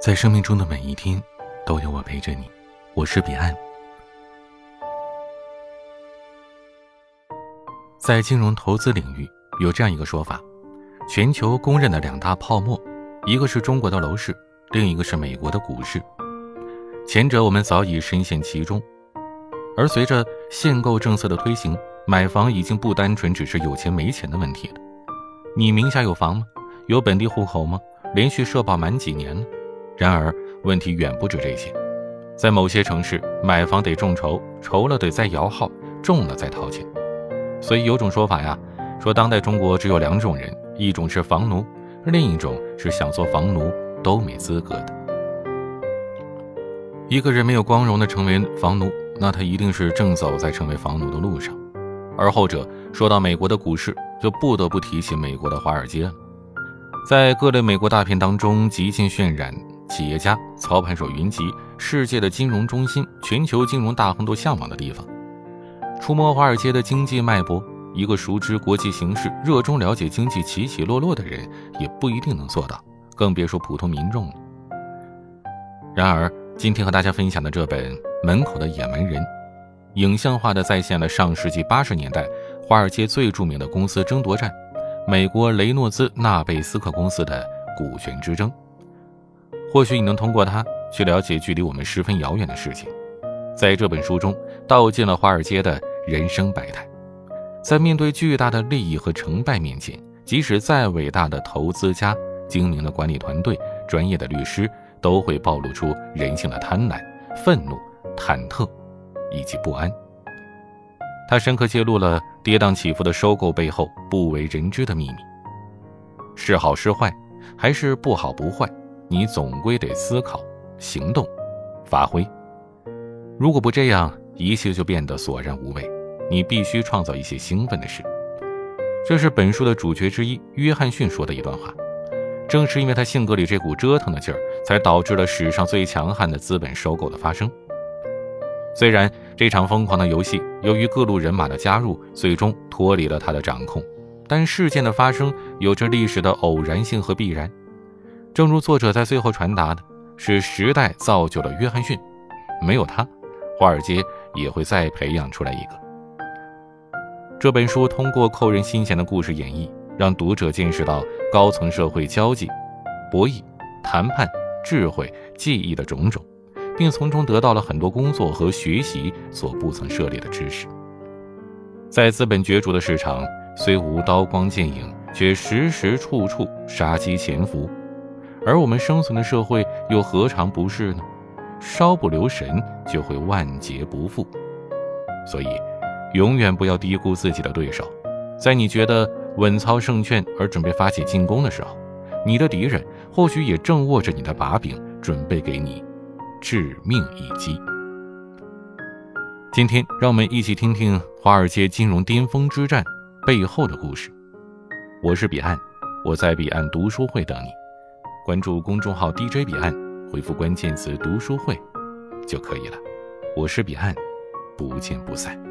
在生命中的每一天，都有我陪着你。我是彼岸。在金融投资领域，有这样一个说法：全球公认的两大泡沫，一个是中国的楼市，另一个是美国的股市。前者我们早已深陷其中，而随着限购政策的推行，买房已经不单纯只是有钱没钱的问题了。你名下有房吗？有本地户口吗？连续社保满几年了？然而，问题远不止这些。在某些城市，买房得众筹，筹了得再摇号，中了再掏钱。所以有种说法呀，说当代中国只有两种人：一种是房奴，另一种是想做房奴都没资格的。一个人没有光荣的成为房奴，那他一定是正走在成为房奴的路上。而后者说到美国的股市，就不得不提起美国的华尔街了。在各类美国大片当中，极尽渲染。企业家、操盘手云集，世界的金融中心、全球金融大亨都向往的地方。触摸华尔街的经济脉搏，一个熟知国际形势、热衷了解经济起起落落的人，也不一定能做到，更别说普通民众了。然而，今天和大家分享的这本《门口的野蛮人》，影像化的再现了上世纪八十年代华尔街最著名的公司争夺战——美国雷诺兹纳贝斯克公司的股权之争。或许你能通过它去了解距离我们十分遥远的事情，在这本书中道尽了华尔街的人生百态，在面对巨大的利益和成败面前，即使再伟大的投资家、精明的管理团队、专业的律师，都会暴露出人性的贪婪、愤怒、忐忑以及不安。他深刻揭露了跌宕起伏的收购背后不为人知的秘密：是好是坏，还是不好不坏？你总归得思考、行动、发挥。如果不这样，一切就变得索然无味。你必须创造一些兴奋的事。这是本书的主角之一约翰逊说的一段话。正是因为他性格里这股折腾的劲儿，才导致了史上最强悍的资本收购的发生。虽然这场疯狂的游戏由于各路人马的加入，最终脱离了他的掌控，但事件的发生有着历史的偶然性和必然。正如作者在最后传达的，是时代造就了约翰逊，没有他，华尔街也会再培养出来一个。这本书通过扣人心弦的故事演绎，让读者见识到高层社会交际、博弈、谈判、智慧、技艺的种种，并从中得到了很多工作和学习所不曾涉猎的知识。在资本角逐的市场，虽无刀光剑影，却时时处处杀机潜伏。而我们生存的社会又何尝不是呢？稍不留神就会万劫不复。所以，永远不要低估自己的对手。在你觉得稳操胜券而准备发起进攻的时候，你的敌人或许也正握着你的把柄，准备给你致命一击。今天，让我们一起听听华尔街金融巅峰之战背后的故事。我是彼岸，我在彼岸读书会等你。关注公众号 DJ 彼岸，回复关键词“读书会”就可以了。我是彼岸，不见不散。